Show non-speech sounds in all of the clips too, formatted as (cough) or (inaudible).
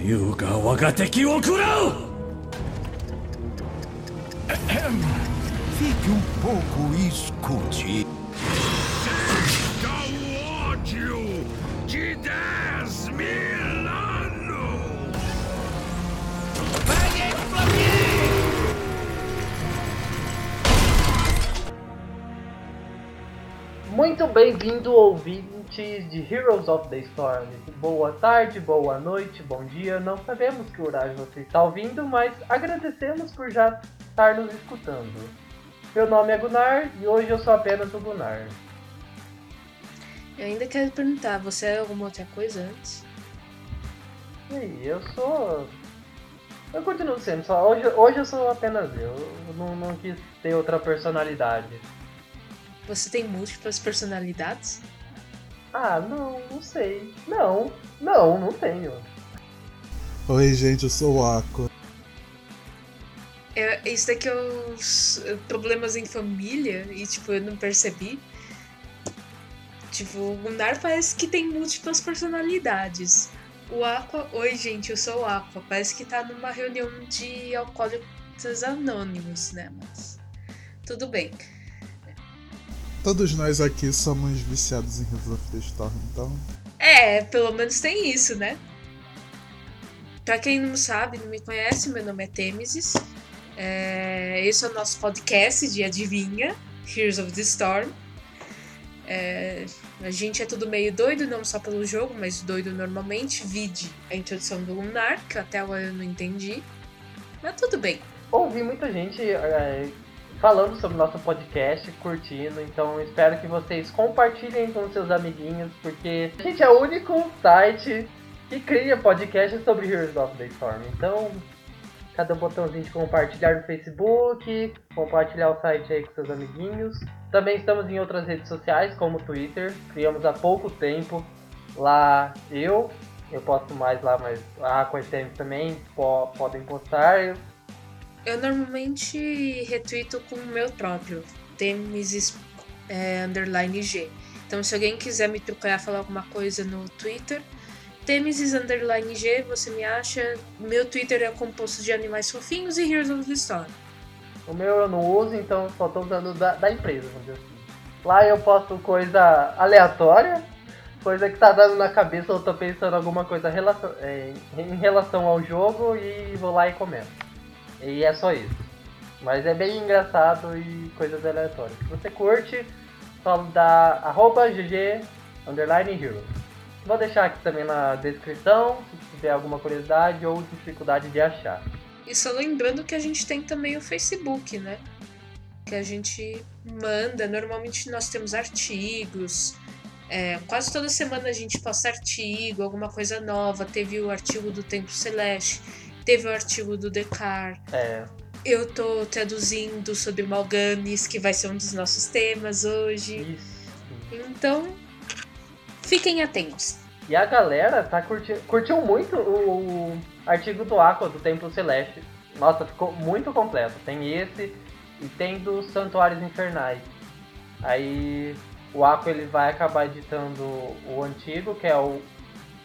優が我が敵を食らう Fique um pouco e escute. o ódio de 10 mil anos! Muito bem-vindo, de Heroes of the Storm. Boa tarde, boa noite, bom dia. Não sabemos que horário você está ouvindo, mas agradecemos por já estar nos escutando. Meu nome é Gunnar e hoje eu sou apenas o Gunnar. Eu ainda quero perguntar, você é alguma outra coisa antes? E aí, eu sou. Eu continuo sendo só. Hoje, hoje eu sou apenas eu. Eu não, não quis ter outra personalidade. Você tem múltiplas personalidades? Ah, não, não sei. Não, não, não tenho. Oi, gente, eu sou o Aqua. É, isso daqui é os eh, problemas em família e, tipo, eu não percebi. Tipo, o Gunnar parece que tem múltiplas personalidades. O Aqua, oi gente, eu sou o Aqua. Parece que tá numa reunião de alcoólicos anônimos, né? Mas tudo bem. Todos nós aqui somos viciados em Heroes of the Storm, então. É, pelo menos tem isso, né? Pra quem não sabe, não me conhece, meu nome é Têmesis. É, esse é o nosso podcast de Adivinha, Heroes of the Storm. É, a gente é tudo meio doido, não só pelo jogo, mas doido normalmente. Vide a introdução do Lunar, que até agora eu não entendi. Mas tudo bem. Ouvi muita gente é, falando sobre o nosso podcast, curtindo, então espero que vocês compartilhem com seus amiguinhos, porque a gente é o único site que cria podcast sobre Heroes of the Storm. Então, cada botãozinho de compartilhar no Facebook, compartilhar o site aí com seus amiguinhos. Também estamos em outras redes sociais, como o Twitter, criamos há pouco tempo. Lá eu, eu posto mais lá, mas a Aquatem também po podem postar. Eu normalmente retuito com o meu próprio, Temesis é, underline G. Então se alguém quiser me procurar falar alguma coisa no Twitter, Temesis underline G, você me acha. Meu Twitter é composto de animais fofinhos e Heroes of the Storm. O meu eu não uso, então só tô usando da, da empresa, vamos dizer assim. Lá eu posto coisa aleatória, coisa que tá dando na cabeça, eu tô pensando alguma coisa relacion, é, em relação ao jogo e vou lá e comento. E é só isso. Mas é bem engraçado e coisas aleatórias. Se você curte, só dá arroba GG underline hero. Vou deixar aqui também na descrição, se tiver alguma curiosidade ou dificuldade de achar. E só lembrando que a gente tem também o Facebook, né? Que a gente manda. Normalmente nós temos artigos. É, quase toda semana a gente posta artigo, alguma coisa nova. Teve o artigo do Templo Celeste, teve o artigo do Decar. É, Eu tô traduzindo sobre Malganis, que vai ser um dos nossos temas hoje. isso. Então, fiquem atentos. E a galera tá curtindo, curtiu muito o, o artigo do Aqua do Templo Celeste. Nossa, ficou muito completo. Tem esse e tem dos Santuários Infernais. Aí o Aqua ele vai acabar editando o antigo, que é o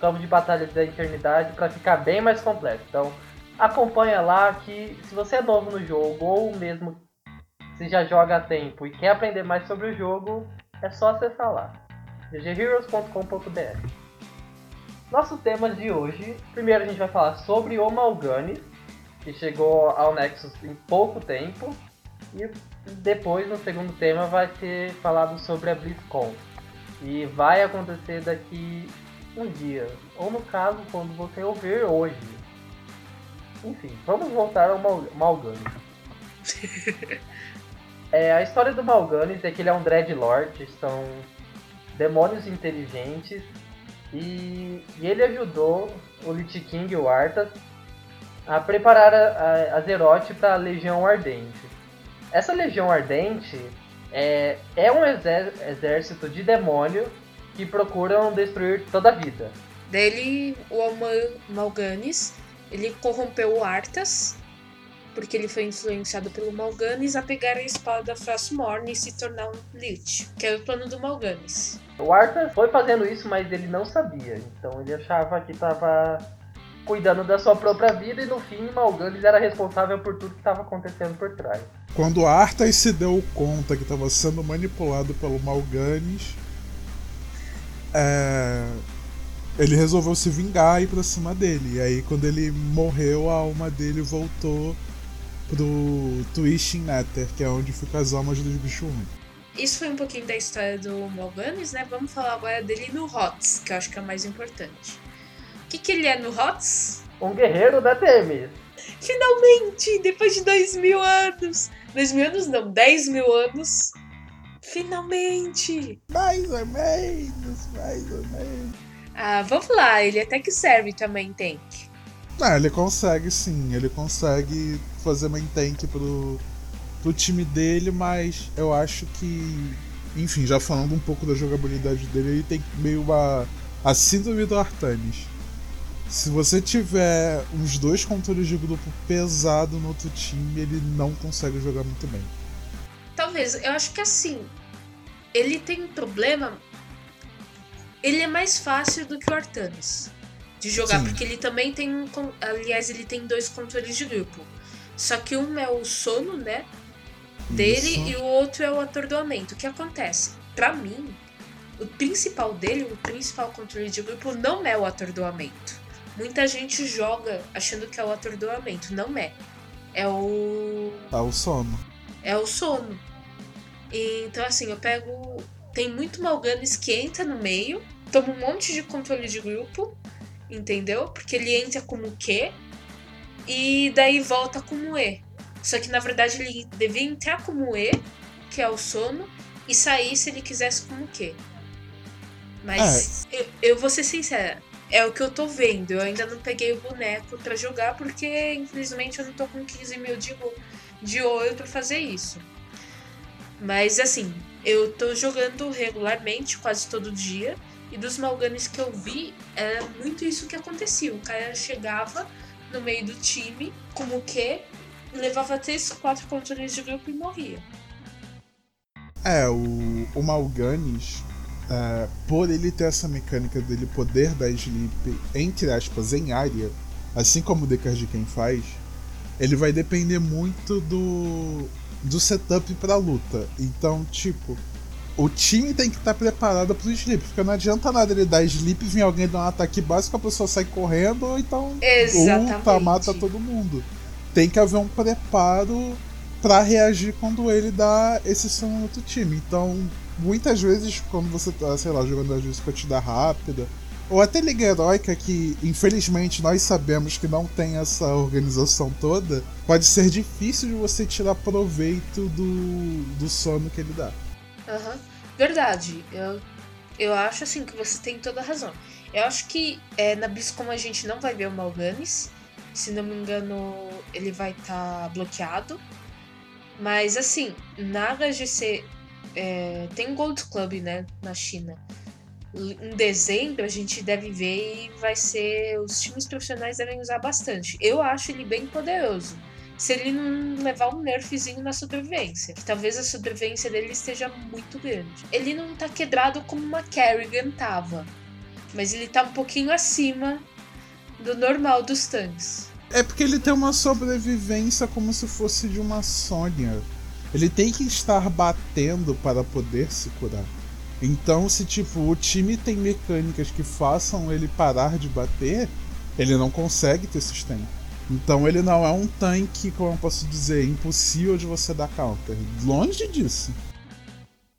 Campo de Batalha da Eternidade, para ficar bem mais completo. Então acompanha lá que se você é novo no jogo ou mesmo se já joga há tempo e quer aprender mais sobre o jogo, é só acessar lá. ggheroes.com.br Nosso tema de hoje, primeiro a gente vai falar sobre o Malganis, que chegou ao Nexus em pouco tempo, e depois no segundo tema vai ser falado sobre a BlizzCon. E vai acontecer daqui um dia, ou no caso quando você ouvir hoje. Enfim, vamos voltar ao Mal Malganis. (laughs) É, a história do Malganis é que ele é um Dreadlord, são demônios inteligentes, e, e ele ajudou o Lich King e o Arthas a preparar a, a, a Zeroth para a Legião Ardente. Essa Legião Ardente é, é um exé- exército de demônio que procuram destruir toda a vida. Dele, o Malganis, ele corrompeu o Arthas, porque ele foi influenciado pelo Malganis a pegar a espada Frostmourne e se tornar um Lich, que era o plano do Malganis. O Arthas foi fazendo isso, mas ele não sabia. Então ele achava que estava cuidando da sua própria vida e no fim Malganis era responsável por tudo que estava acontecendo por trás. Quando Arthas se deu conta que estava sendo manipulado pelo Malganis, é, ele resolveu se vingar e ir pra cima dele. E aí, quando ele morreu, a alma dele voltou pro Twisting Nether, que é onde ficam as almas dos bichos ruins. Isso foi um pouquinho da história do Morganis, né? Vamos falar agora dele no HOTS, que eu acho que é o mais importante. O que, que ele é no HOTS? Um guerreiro da Temis. Finalmente! Depois de dois mil anos! Dois mil anos não, dez mil anos. Finalmente! Mais ou menos, mais ou menos. Ah, vamos lá, ele até que serve também tank. Ah, ele consegue sim, ele consegue fazer main tank pro, pro time dele, mas eu acho que, enfim, já falando um pouco da jogabilidade dele, ele tem meio uma a síndrome do Artanis. Se você tiver uns dois controles de grupo pesado no outro time, ele não consegue jogar muito bem. Talvez, eu acho que assim, ele tem um problema. Ele é mais fácil do que o Artanis de jogar, Sim. porque ele também tem um. Aliás, ele tem dois controles de grupo. Só que um é o sono, né? Dele Isso. e o outro é o atordoamento. O que acontece? Pra mim, o principal dele, o principal controle de grupo, não é o atordoamento. Muita gente joga achando que é o atordoamento. Não é. É o Tá o sono. É o sono. E, então, assim, eu pego. Tem muito Malganis que entra no meio, toma um monte de controle de grupo, entendeu? Porque ele entra como Q e daí volta como E. Só que na verdade ele devia entrar como E, que é o sono, e sair se ele quisesse como Q. Mas eu, eu vou ser sincera, é o que eu tô vendo. Eu ainda não peguei o boneco pra jogar porque infelizmente eu não tô com 15 mil de, de ouro pra fazer isso. Mas assim, eu tô jogando regularmente, quase todo dia. E dos Malganis que eu vi, era muito isso que acontecia. O cara chegava no meio do time, como que levava três, quatro controles de grupo e morria. É, o, o Malganis, é, por ele ter essa mecânica dele poder dar sleep, entre aspas, em área, assim como o Decard de quem faz, ele vai depender muito do, do setup pra luta. Então, tipo, o time tem que estar preparado pro sleep, porque não adianta nada ele dar sleep, vir alguém dar um ataque básico, a pessoa sai correndo, ou então Exatamente. ulta, mata todo mundo. Tem que haver um preparo pra reagir quando ele dá esse som no outro time. Então, muitas vezes, quando você tá, sei lá, jogando às vezes partida rápida, ou até Liga Heróica, que infelizmente nós sabemos que não tem essa organização toda, pode ser difícil de você tirar proveito do, do sono que ele dá. Aham. Verdade. Eu, eu acho assim que você tem toda a razão. Eu acho que é, na BlizzCon a gente não vai ver o Malganis. Se não me engano, ele vai estar bloqueado. Mas assim, na HGC é, tem Gold Club, né, na China. Em dezembro a gente deve ver e vai ser. Os times profissionais devem usar bastante. Eu acho ele bem poderoso. Se ele não levar um nerfzinho na sobrevivência. Que talvez a sobrevivência dele esteja muito grande. Ele não tá quebrado como uma Kerrigan tava. Mas ele tá um pouquinho acima do normal dos tanques. É porque ele tem uma sobrevivência como se fosse de uma Sônia. Ele tem que estar batendo para poder se curar. Então, se tipo, o time tem mecânicas que façam ele parar de bater, ele não consegue ter sustento. Então ele não é um tanque, como eu posso dizer, impossível de você dar counter. Longe disso.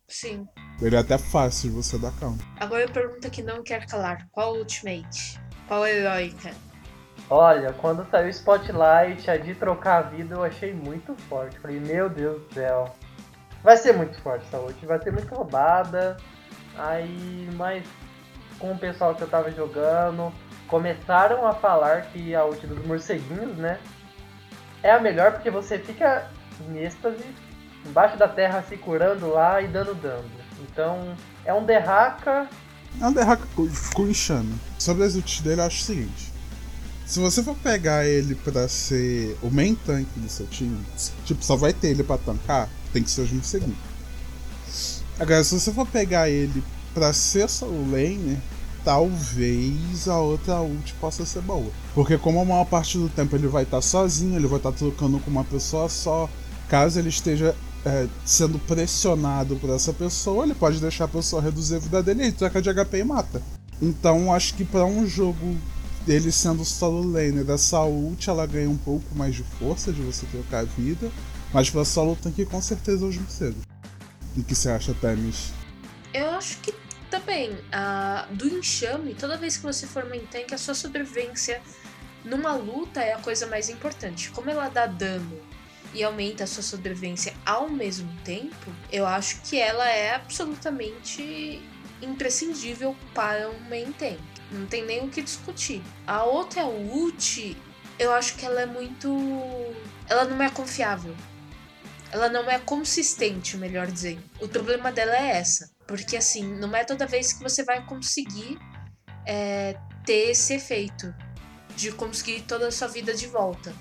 Sim. Ele é até fácil de você dar counter. Agora a pergunta que não quer calar: qual Ultimate? Qual heróica? Olha, quando saiu o Spotlight, a de trocar a vida eu achei muito forte. Falei, meu Deus do céu. Vai ser muito forte essa ult, vai ser muito roubada. Aí, mas com o pessoal que eu tava jogando, começaram a falar que a ult dos morceguinhos, né? É a melhor porque você fica em êxtase, embaixo da terra se curando lá e dando dano. Então, é um derraca É um derraca com- enxame. Sobre as ults dele, eu acho o seguinte. Se você for pegar ele pra ser o main tank do seu time, tipo, só vai ter ele pra tancar, tem que ser os 20 segundos. Agora, se você for pegar ele pra ser solo laner, talvez a outra ult possa ser boa. Porque como a maior parte do tempo ele vai estar sozinho, ele vai estar trocando com uma pessoa só, caso ele esteja é, sendo pressionado por essa pessoa, ele pode deixar a pessoa reduzir a vida dele e troca de HP e mata. Então acho que para um jogo dele sendo solo laner dessa ult, ela ganha um pouco mais de força de você trocar a vida. Mas pra solo tanque com certeza hoje cedo. E que você acha, Temis? Eu acho que também, do enxame, toda vez que você for main tank, a sua sobrevivência numa luta é a coisa mais importante. Como ela dá dano e aumenta a sua sobrevivência ao mesmo tempo, eu acho que ela é absolutamente imprescindível para um main tank. Não tem nem o que discutir. A outra ult, eu acho que ela é muito. Ela não é confiável. Ela não é consistente, melhor dizendo. O problema dela é essa. Porque assim, não é toda vez que você vai conseguir é, ter esse efeito de conseguir toda a sua vida de volta.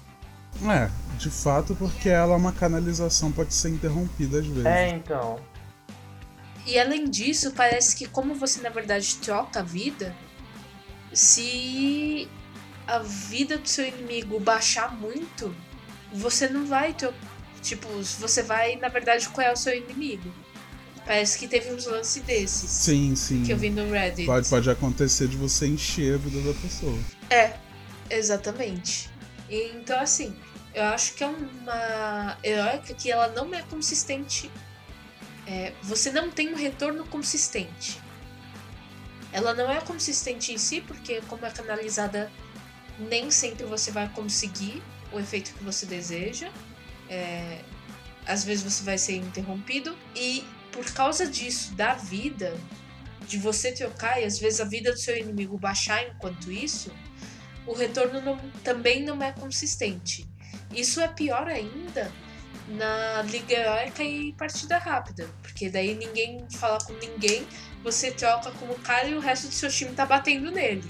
É, de fato, porque ela é uma canalização, pode ser interrompida às vezes. É, então. E além disso, parece que como você na verdade troca a vida, se a vida do seu inimigo baixar muito, você não vai ter. Tipo, você vai, na verdade, qual é o seu inimigo. Parece que teve uns lances desses. Sim, sim. Que eu vi no Reddit. Pode, pode acontecer de você encher a vida da pessoa. É, exatamente. Então, assim, eu acho que é uma heróica que ela não é consistente é, você não tem um retorno consistente. Ela não é consistente em si, porque como é canalizada, nem sempre você vai conseguir o efeito que você deseja. É, às vezes você vai ser interrompido. E por causa disso, da vida, de você trocar, e às vezes a vida do seu inimigo baixar enquanto isso, o retorno não, também não é consistente. Isso é pior ainda na Liga Heroica e partida rápida. Porque daí ninguém fala com ninguém, você troca com o cara e o resto do seu time tá batendo nele.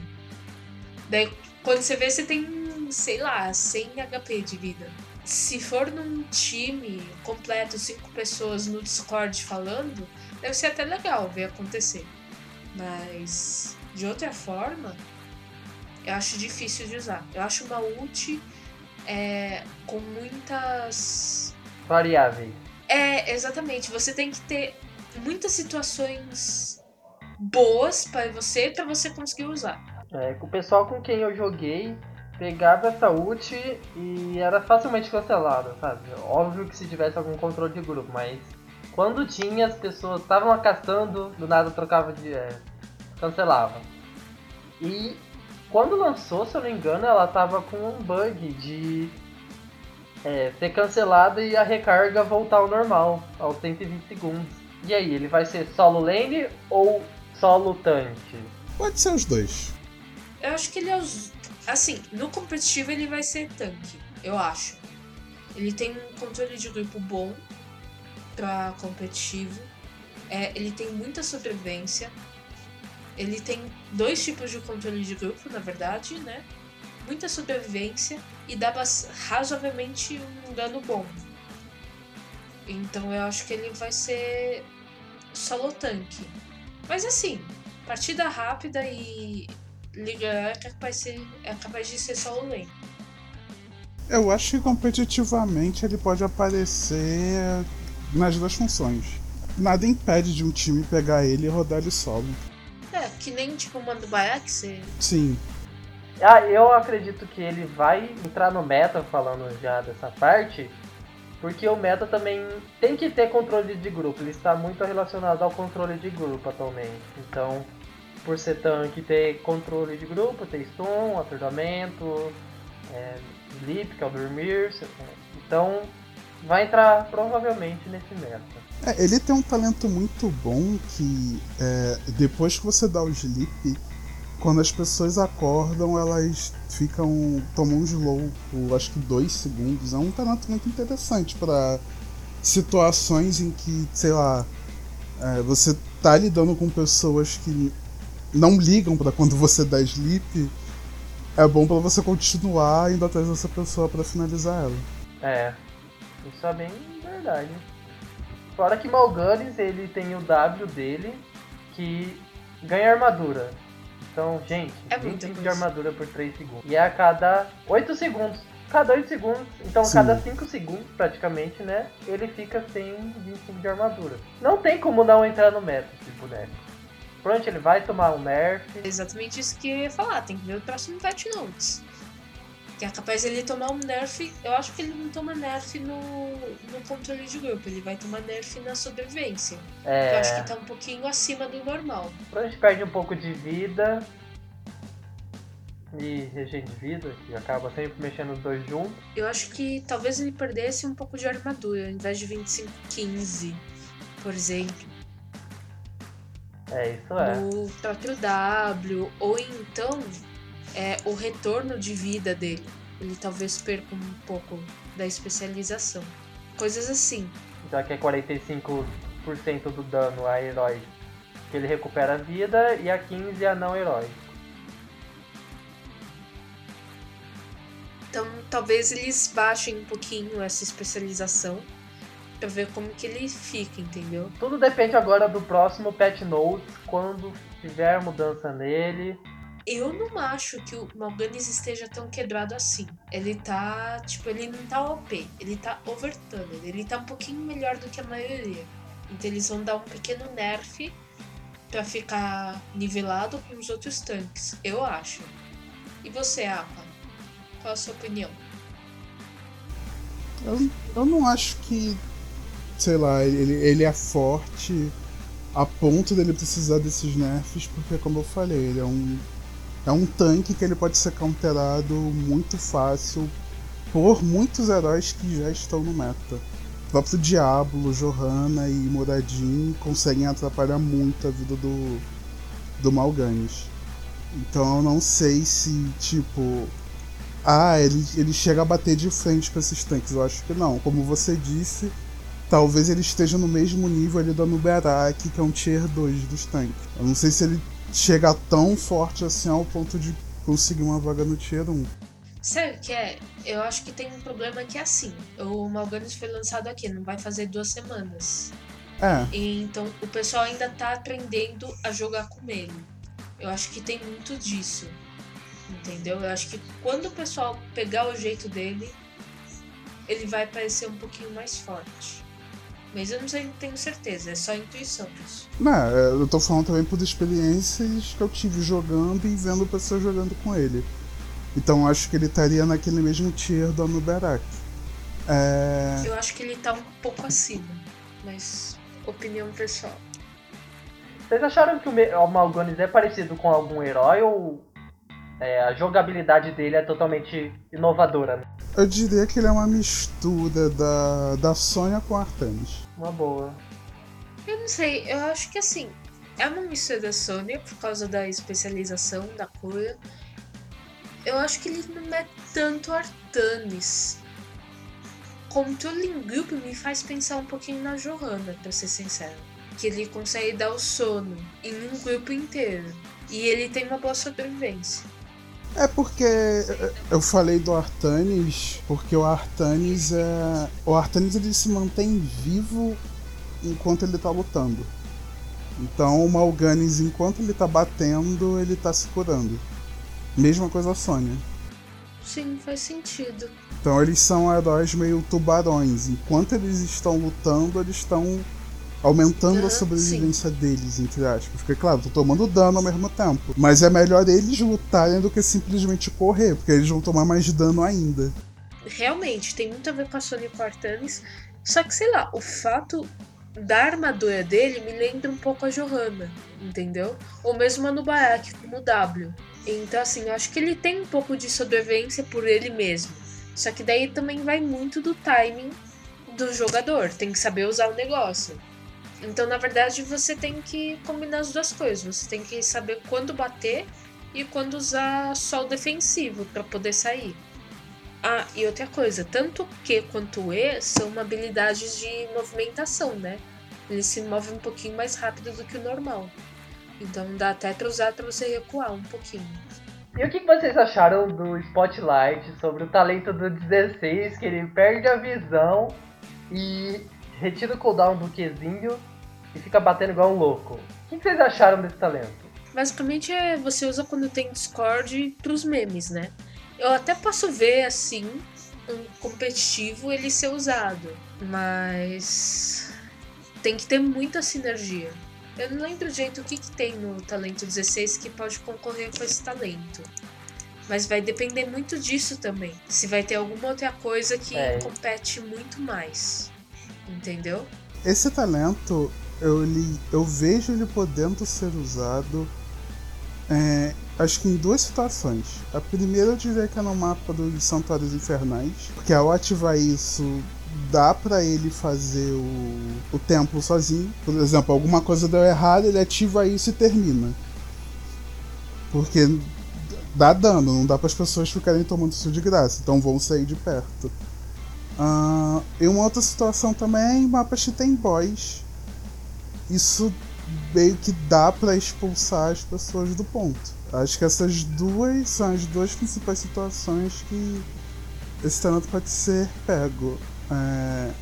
Daí quando você vê, você tem, sei lá, 100 HP de vida. Se for num time completo, cinco pessoas no Discord falando, deve ser até legal ver acontecer. Mas de outra forma, eu acho difícil de usar. Eu acho uma ult é, com muitas variáveis. É, exatamente. Você tem que ter muitas situações boas para você para você conseguir usar. É, o pessoal com quem eu joguei pegava essa ult e era facilmente cancelado, sabe? Óbvio que se tivesse algum controle de grupo, mas quando tinha as pessoas estavam acastando, do nada trocava de é, cancelava. E quando lançou, se eu não me engano, ela tava com um bug de é, ser cancelada e a recarga voltar ao normal, aos 120 segundos. E aí, ele vai ser solo lane ou solo tanque? Pode ser os dois. Eu acho que ele é os. Assim, no competitivo ele vai ser tanque, eu acho. Ele tem um controle de grupo bom pra competitivo. É, ele tem muita sobrevivência. Ele tem dois tipos de controle de grupo, na verdade, né? Muita sobrevivência e dá razoavelmente um dano bom. Então eu acho que ele vai ser solo tanque. Mas assim, partida rápida e liga é capaz, ser, é capaz de ser solo lane. Eu acho que competitivamente ele pode aparecer nas duas funções. Nada impede de um time pegar ele e rodar ele solo. É, que nem tipo o Mando Bayak, você... Sim. Ah, eu acredito que ele vai entrar no meta, falando já dessa parte, porque o meta também tem que ter controle de grupo. Ele está muito relacionado ao controle de grupo atualmente. Então, por ser tanque, ter controle de grupo, ter stun, atordoamento, é, sleep, que é o dormir. Então, vai entrar provavelmente nesse meta. É, ele tem um talento muito bom que é, depois que você dá o sleep quando as pessoas acordam, elas ficam. tomam um slow por acho que dois segundos. É um talento muito interessante para situações em que, sei lá, é, você tá lidando com pessoas que não ligam para quando você dá sleep. É bom para você continuar indo atrás dessa pessoa para finalizar ela. É, isso é bem verdade. Fora que Malganis ele tem o W dele que ganha armadura Então, gente, É muita 25 de armadura por 3 segundos. E é a cada 8 segundos. Cada 8 segundos, então Sim. cada 5 segundos praticamente, né? Ele fica sem 25 de armadura. Não tem como não entrar no meta esse boneco. Pronto, ele vai tomar um nerf. É exatamente isso que eu ia falar, tem que ver o próximo patch notes. Que é capaz ele tomar um nerf. Eu acho que ele não toma nerf no, no controle de grupo, ele vai tomar nerf na sobrevivência. É, Eu acho que tá um pouquinho acima do normal. Pronto, perde um pouco de vida. E regen de vida, que acaba sempre mexendo os dois juntos. Eu acho que talvez ele perdesse um pouco de armadura, ao invés de 25, 15, por exemplo. É, isso é. no próprio W, ou então é, o retorno de vida dele. Ele talvez perca um pouco da especialização. Coisas assim. Já que é 45% do dano a herói que ele recupera a vida e a 15 a não herói. Então talvez eles baixem um pouquinho essa especialização ver como que ele fica, entendeu? Tudo depende agora do próximo patch notes, quando tiver mudança nele. Eu não acho que o Malganis esteja tão quebrado assim. Ele tá, tipo, ele não tá OP, ele tá overtunned, ele tá um pouquinho melhor do que a maioria. Então eles vão dar um pequeno nerf pra ficar nivelado com os outros tanques, eu acho. E você, Apa? Qual a sua opinião? Eu, eu não acho que, sei lá, ele, ele é forte a ponto dele precisar desses nerfs, porque como eu falei, ele é um. É um tanque que ele pode ser counterado muito fácil por muitos heróis que já estão no meta. O próprio Diablo, Johanna e Muradin conseguem atrapalhar muito a vida do, do Malganis. Então eu não sei se, tipo, ah, ele, ele chega a bater de frente com esses tanques. Eu acho que não. Como você disse, talvez ele esteja no mesmo nível ali da Nuberak, que é um tier 2 dos tanques. Eu não sei se ele chega tão forte assim ao ponto de conseguir uma vaga no tier 1. Sabe o que é? Eu acho que tem um problema que é assim. O Malganis foi lançado aqui, não vai fazer duas semanas. É, E Então o pessoal ainda tá aprendendo a jogar com ele. Eu acho que tem muito disso. Entendeu? Eu acho que quando o pessoal pegar o jeito dele, ele vai parecer um pouquinho mais forte. Mas eu não sei, tenho certeza, é só intuição isso. Não, é, eu tô falando também por experiências que eu tive jogando e vendo pessoas jogando com ele. Então eu acho que ele estaria naquele mesmo tier do Anuberak. É, Eu acho que ele tá um pouco acima, mas opinião pessoal. Vocês acharam que o, Malgonis é parecido com algum herói ou é, a jogabilidade dele é totalmente inovadora? Eu diria que ele é uma mistura da, da Sônia com a Artemis. Uma boa. Eu não sei, eu acho que assim, é uma mistura da Sônia por causa da especialização da cura. Eu acho que ele não é tanto Artanis. Controlling Group me faz pensar um pouquinho na Johanna, pra ser sincero. Que ele consegue dar o sono em um grupo inteiro. E ele tem uma boa sobrevivência. É porque é, eu falei do Artanis, porque o Artanis é. O Artanis ele se mantém vivo enquanto ele tá lutando. Então o Malganis, enquanto ele tá batendo, ele tá se curando. Mesma coisa a Sônia. Sim, faz sentido. Então eles são heróis meio tubarões. Enquanto eles estão lutando, eles estão aumentando Aham, a sobrevivência deles, entre aspas. Porque, claro, tô tomando dano ao mesmo tempo. Mas é melhor eles lutarem do que simplesmente correr, porque eles vão tomar mais dano ainda. realmente tem muito a ver com a Sony Artanis. Só que, sei lá, o fato da armadura dele me lembra um pouco a Johanna, entendeu? Ou mesmo a Nubarak, como o W. Então, assim, eu acho que ele tem um pouco de sobrevivência por ele mesmo. Só que daí também vai muito do timing do jogador. Tem que saber usar o negócio. Então, na verdade, você tem que combinar as duas coisas. Você tem que saber quando bater e quando usar só o defensivo para poder sair. Ah, e outra coisa, tanto Q quanto E são habilidades de movimentação, né? Ele se move um pouquinho mais rápido do que o normal. Então dá até pra usar pra você recuar um pouquinho. E o que vocês acharam do Spotlight sobre o talento do 16, que ele perde a visão e retira o cooldown do Qzinho e fica batendo igual um louco? O que vocês acharam desse talento? Basicamente é você usa quando tem Discord pros memes, né? Eu até posso ver assim um competitivo ele ser usado, mas tem que ter muita sinergia. Eu não lembro direito o que, que tem no talento 16 que pode concorrer com esse talento. Mas vai depender muito disso também. Se vai ter alguma outra coisa que É. compete muito mais. Entendeu? Esse talento, eu, eu vejo ele podendo ser usado, é, acho que em duas situações. A primeira eu diria que é no mapa dos Santuários Infernais, porque ao ativar isso, dá pra ele fazer o, o templo sozinho. Por exemplo, alguma coisa deu errado, ele ativa isso e termina. Porque dá dano, não dá para as pessoas ficarem tomando isso de graça, então vão sair de perto. Ah, e uma outra situação também é mapas que tem boss. Isso meio que dá pra expulsar as pessoas do ponto. Acho que essas duas são as duas principais situações que esse talento pode ser pego. É,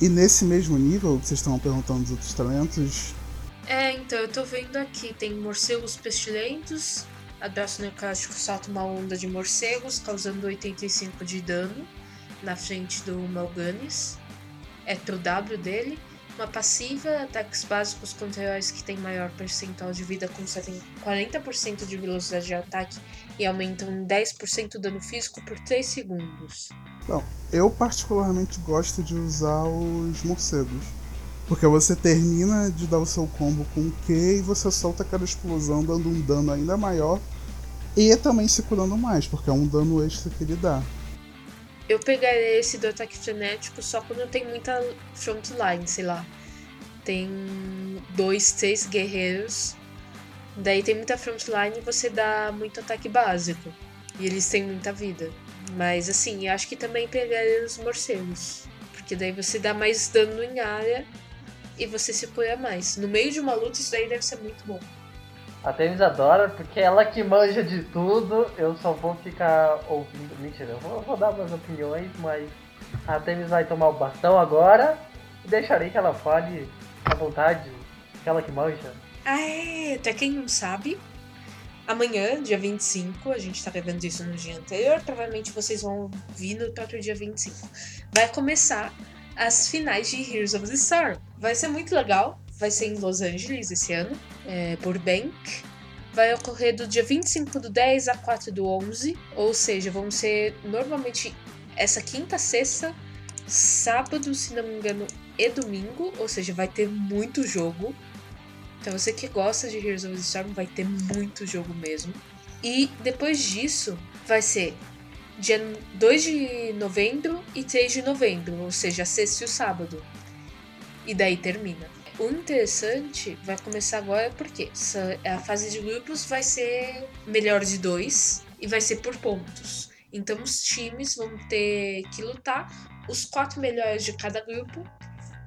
E nesse mesmo nível que vocês estão perguntando dos outros talentos, É, então eu tô vendo aqui, tem morcegos pestilentos, abraço necrótico solta uma onda de morcegos, causando 85 de dano na frente do Malganis. É pro W dele. Uma passiva, ataques básicos contra heróis que tem maior percentual de vida, concedem 40% de velocidade de ataque e aumentam em 10% o dano físico por 3 segundos. Bom, eu particularmente gosto de usar os morcegos. Porque você termina de dar o seu combo com o Q e você solta aquela explosão dando um dano ainda maior e também se curando mais, porque é um dano extra que ele dá. Eu pegaria esse do ataque frenético só quando tem muita frontline, sei lá. Tem dois, três guerreiros. Daí tem muita frontline e você dá muito ataque básico. E eles têm muita vida. Mas assim, acho que também pegaria os morcegos. Porque daí você dá mais dano em área e você se cura mais. No meio de uma luta, isso daí deve ser muito bom. A Temis adora, porque ela que manja de tudo, eu só vou ficar ouvindo. Mentira, eu vou, vou dar minhas opiniões, mas a Temis vai tomar o bastão agora e deixarei que ela fale à vontade, que ela que manja. É, até quem não sabe, amanhã, dia 25, a gente tá gravando isso no dia anterior, provavelmente vocês vão vir no próprio dia 25. Vai começar as finais de Heroes of the Storm. Vai ser muito legal, vai ser em Los Angeles esse ano, é, Burbank. Vai ocorrer do dia 25 do 10 a 4 do 11, ou seja, vão ser normalmente essa quinta, sexta, sábado, se não me engano, e domingo, ou seja, vai ter muito jogo. Então você que gosta de Heroes of the Storm vai ter muito jogo mesmo. E depois disso vai ser dia 2 de novembro e 3 de novembro, ou seja, sexta e o sábado. E daí termina. O interessante vai começar agora porque a fase de grupos vai ser melhor de dois e vai ser por pontos. Então os times vão ter que lutar. Os quatro melhores de cada grupo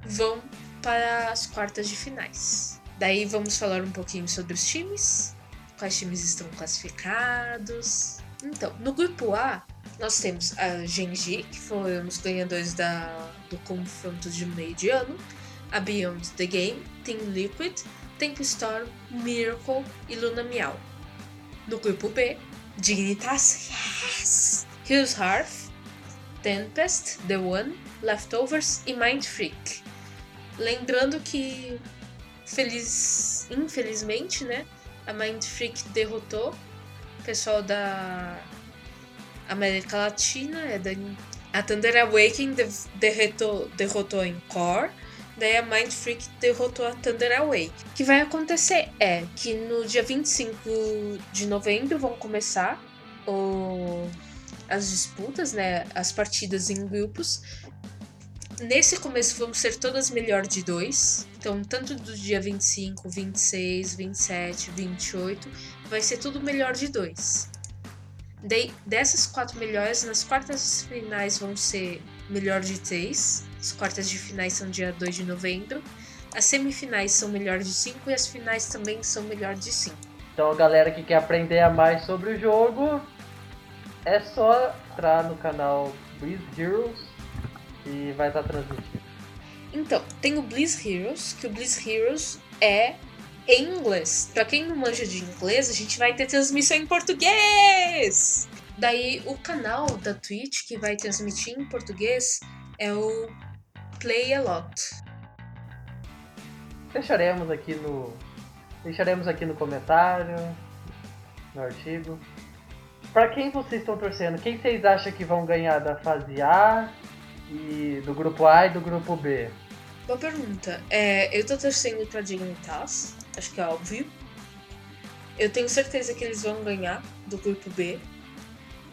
vão para as quartas de finais. Daí vamos falar um pouquinho sobre os times, quais times estão classificados. Então, no grupo A, nós temos a Genji, que foram os ganhadores da, do confronto de meio de ano, a Beyond the Game, Team Liquid, Tempo Storm, Miracle e Luna Miau. No grupo B, Dignitas, yes! Heroes Hearth, Tempest, The One, Leftovers e Mind Freak. Lembrando que, feliz, infelizmente, né, a Mind Freak derrotou o pessoal da América Latina, é da, a Thunder Awakening de- derrotou, derrotou em Core, daí a Mind Freak derrotou a Thunder Awake. O que vai acontecer é que no dia 25 de novembro vão começar o, as disputas, né, as partidas em grupos. Nesse começo vão ser todas melhor de dois. Então, tanto do dia 25, 26, 27, 28, vai ser tudo melhor de dois. Daí, dessas quatro melhores, nas quartas finais vão ser melhor de três. As quartas de finais são dia 2 de novembro. As semifinais são melhor de cinco e as finais também são melhor de cinco. Então, a galera que quer aprender a mais sobre o jogo, é só entrar no canal Breeze Heroes e vai estar transmitindo. Então, tem o Bliss Heroes, que o Bliss Heroes é em inglês. Pra quem não manja de inglês, a gente vai ter transmissão em português! Daí, o canal da Twitch que vai transmitir em português é o Play a Lot. Deixaremos aqui no. Deixaremos aqui no comentário, no artigo. Pra quem vocês estão torcendo? Quem vocês acham que vão ganhar da fase A e do grupo A e do grupo B? Boa pergunta. É, eu tô torcendo pra Dignitas, acho que é óbvio. Eu tenho certeza que eles vão ganhar do grupo B.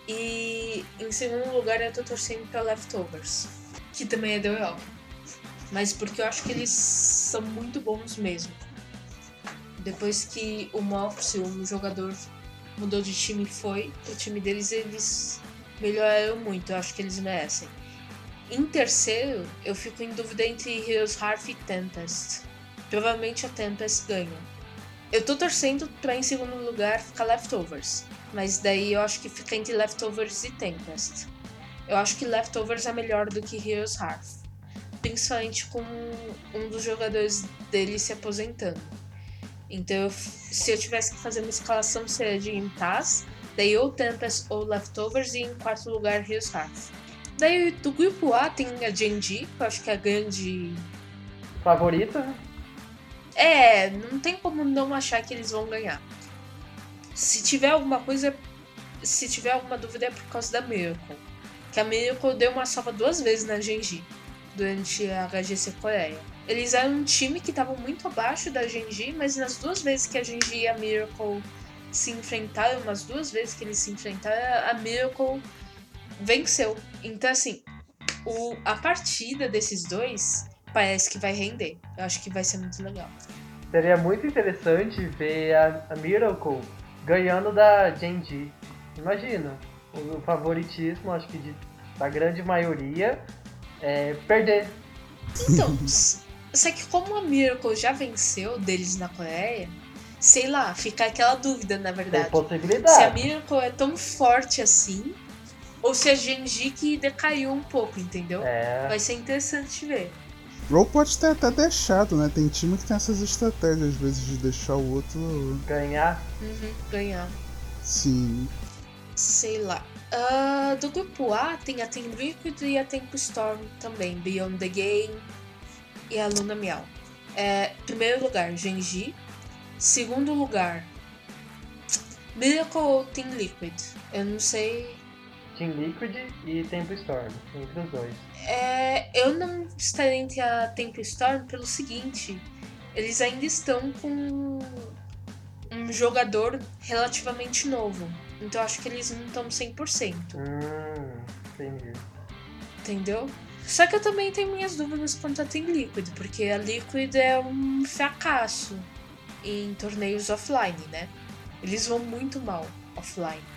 E em segundo lugar eu tô torcendo pra Leftovers, que também é do EO. Mas porque eu acho que eles são muito bons mesmo. Depois que o Mopsy, um jogador, mudou de time e foi, o time deles eles melhoraram muito. Eu acho que eles merecem. Em terceiro, eu fico em dúvida entre Heroes Hearth e Tempest. Provavelmente a Tempest ganha. Eu tô torcendo pra em segundo lugar ficar Leftovers. Mas daí eu acho que fica entre Leftovers e Tempest. Eu acho que Leftovers é melhor do que Heroes Hearth. Principalmente com um dos jogadores dele se aposentando. Então, se eu tivesse que fazer uma escalação, seria de Intaz, daí ou Tempest ou Leftovers e em quarto lugar Heroes Hearth. Daí do grupo A tem a Genji, que eu acho que é a grande. Favorita? né? É, não tem como não achar que eles vão ganhar. Se tiver alguma coisa. Se tiver alguma dúvida é por causa da Miracle. Que a Miracle deu uma salva duas vezes na Genji durante a HGC Coreia. Eles eram um time que estavam muito abaixo da Genji, mas nas duas vezes que a Genji e a Miracle se enfrentaram, umas duas vezes que eles se enfrentaram, a Miracle venceu. Então, assim, o, a partida desses dois parece que vai render. Eu acho que vai ser muito legal. Seria muito interessante ver a, a Miracle ganhando da Genji. Imagina, o, favoritismo, acho que de- da grande maioria, é perder. Então, (laughs) só que como a Miracle já venceu deles na Coreia, sei lá, fica aquela dúvida, na Tem verdade. Se a possibilidade. Miracle é tão forte assim, ou se a Genji que decaiu um pouco, entendeu? É, Vai ser interessante ver. Ou pode ter até deixado, né? Tem time que tem essas estratégias, às vezes, de deixar o outro. ganhar. Uhum, ganhar. Sim. Sei lá. Ah, do grupo A tem a Team Liquid e a Tempo Storm também. Beyond the Game e a Luna Miau. É, primeiro lugar, Genji. Segundo lugar, Miracle ou Team Liquid? Eu não sei. Team Liquid e Tempo Storm, entre os dois. É, eu não estaria entre a Tempo Storm pelo seguinte: eles ainda estão com um jogador relativamente novo. Então acho que eles não estão 100%. Hum, entendi. Entendeu? Só que eu também tenho minhas dúvidas quanto a Team Liquid, porque a Liquid é um fracasso em torneios offline, né? Eles vão muito mal offline.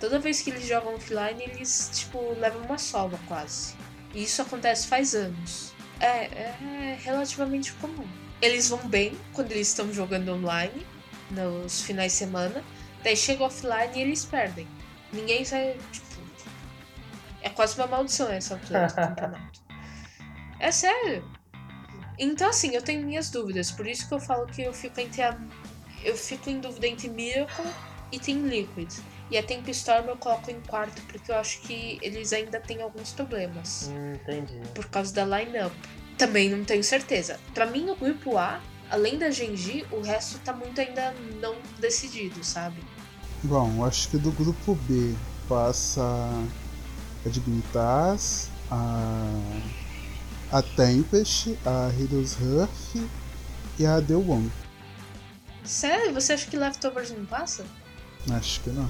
Toda vez que eles jogam offline, eles, tipo, levam uma sova quase. E isso acontece faz anos. É, é relativamente comum. Eles vão bem quando eles estão jogando online, nos finais de semana. Daí chega offline e eles perdem. Ninguém sai, tipo, é quase uma maldição essa altura do campeonato. (laughs) É sério. Então, assim, eu tenho minhas dúvidas. Por isso que eu falo que eu fico entre a. Eu fico em dúvida entre Miracle e Team Liquid. E a Temp Storm eu coloco em quarto porque eu acho que eles ainda têm alguns problemas. Hum, entendi. Por causa da lineup. Também não tenho certeza. Pra mim, o grupo A, além da Genji, o resto tá muito ainda não decidido, sabe? Bom, acho que do grupo B passa a Dignitas, a, a Tempest, a Heroes Hearth e a The One. Sério? Você acha que Leftovers não passa? Acho que não.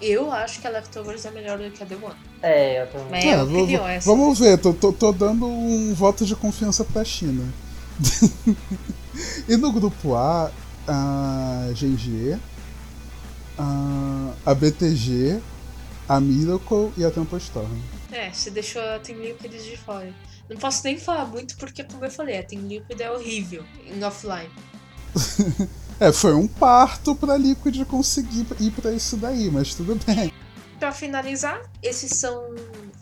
Eu acho que a Leftovers é melhor do que a The One. É, eu também. Mas é, É, opinião essa. vamos ver, tô, tô, tô dando um voto de confiança pra China. (laughs) e no grupo A, a GG, a, a BTG, a Miracle e a Tempestorm. É, você deixou a Team Liquid de fora. Não posso nem falar muito porque, como eu falei, a Team Liquid é horrível em offline. (laughs) É, foi um parto pra Liquid conseguir ir pra isso daí, mas tudo (laughs) bem. Pra finalizar, esses são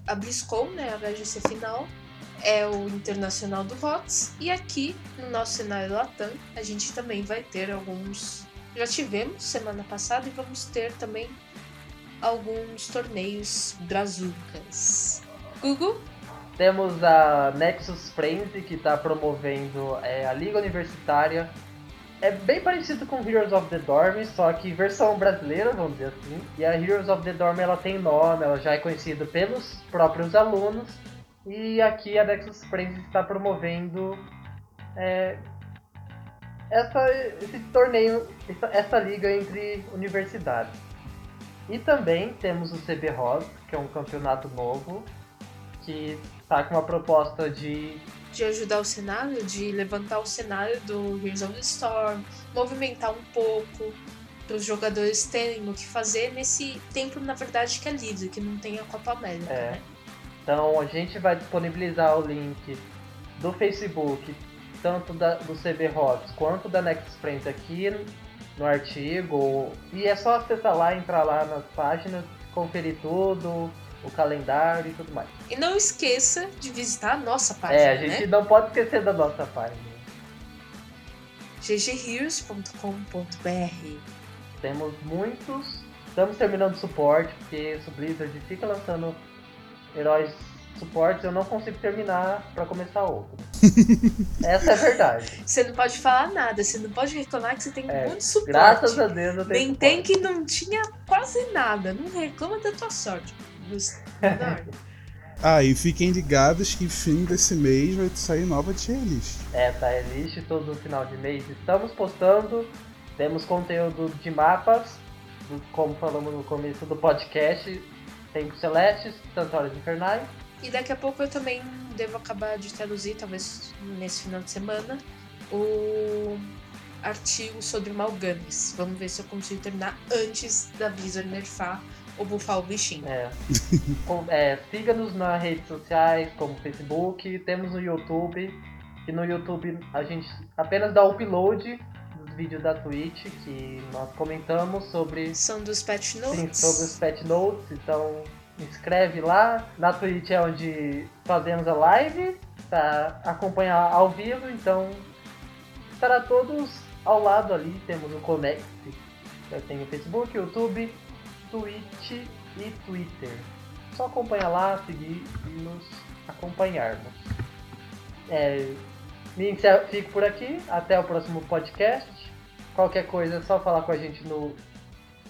a BlizzCon, né, a VGC final, é o Internacional do HOTS. E aqui no nosso cenário Latam, a gente também vai ter alguns. Já tivemos semana passada e vamos ter também alguns torneios brazucas. Google? Temos a Nexus Frenzy que está promovendo é, a Liga Universitária. É bem parecido com Heroes of the Dorm, só que versão brasileira, vamos dizer assim. E a Heroes of the Dorm ela tem nome, ela já é conhecida pelos próprios alunos. E aqui a Nexus Frenzy está promovendo é, essa, esse torneio, essa, essa liga entre universidades. E também temos o CB Ross, que é um campeonato novo, que está com uma proposta de de ajudar o cenário, de levantar o cenário do Heroes of the Storm, movimentar um pouco, para os jogadores terem o que fazer nesse tempo, na verdade, que é livre, que não tem a Copa América, É. né? Então a gente vai disponibilizar o link do Facebook, tanto da, do CB Rocks quanto da Next Friends aqui no artigo. E é só acessar lá, entrar lá nas páginas, conferir tudo, o calendário e tudo mais. E não esqueça de visitar a nossa página, é, a gente né? não pode esquecer da nossa página. ggheroes.com.br Temos muitos. Estamos terminando o suporte, porque o Blizzard fica lançando heróis suportes, eu não consigo terminar para começar outro. (laughs) Essa é a verdade. Você não pode falar nada, você não pode reclamar que você tem É, muito suporte. Graças a Deus eu tenho. Nem tem que não tinha quase nada. Não reclama da tua sorte. (laughs) Ah, e fiquem ligados que fim desse mês vai sair nova tier list. É, tá list todo final de mês. Estamos postando, temos conteúdo de mapas, do- como falamos no começo do podcast, Tempos Celestes, Santuários Infernais. E daqui a pouco eu também devo acabar de traduzir, talvez nesse final de semana, o artigo sobre Malgames. Vamos ver se eu consigo terminar antes da Blizzard nerfar ou bufar o bichinho. É. (laughs) É, Siga-nos nas redes sociais, como Facebook, temos no YouTube, e no YouTube a gente apenas dá upload dos vídeos da Twitch, que nós comentamos sobre São dos Sim, notes. sobre os pet notes, então inscreve lá. Na Twitch é onde fazemos a live, para acompanhar ao vivo, então estará todos ao lado ali, temos o Connect. Eu tenho Facebook, YouTube, Twitch e Twitter. Só acompanhar lá, seguir e nos acompanharmos. É, me encerro- fico por aqui, até o próximo podcast. Qualquer coisa é só falar com a gente no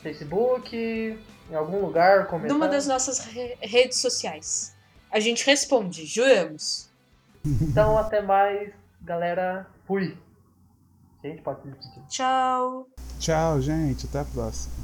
Facebook, em algum lugar, comentar. Numa das nossas re- redes sociais. A gente responde, juramos. Então, até mais, galera. Fui. Gente, pode. Tchau. Tchau, gente. Até a próxima.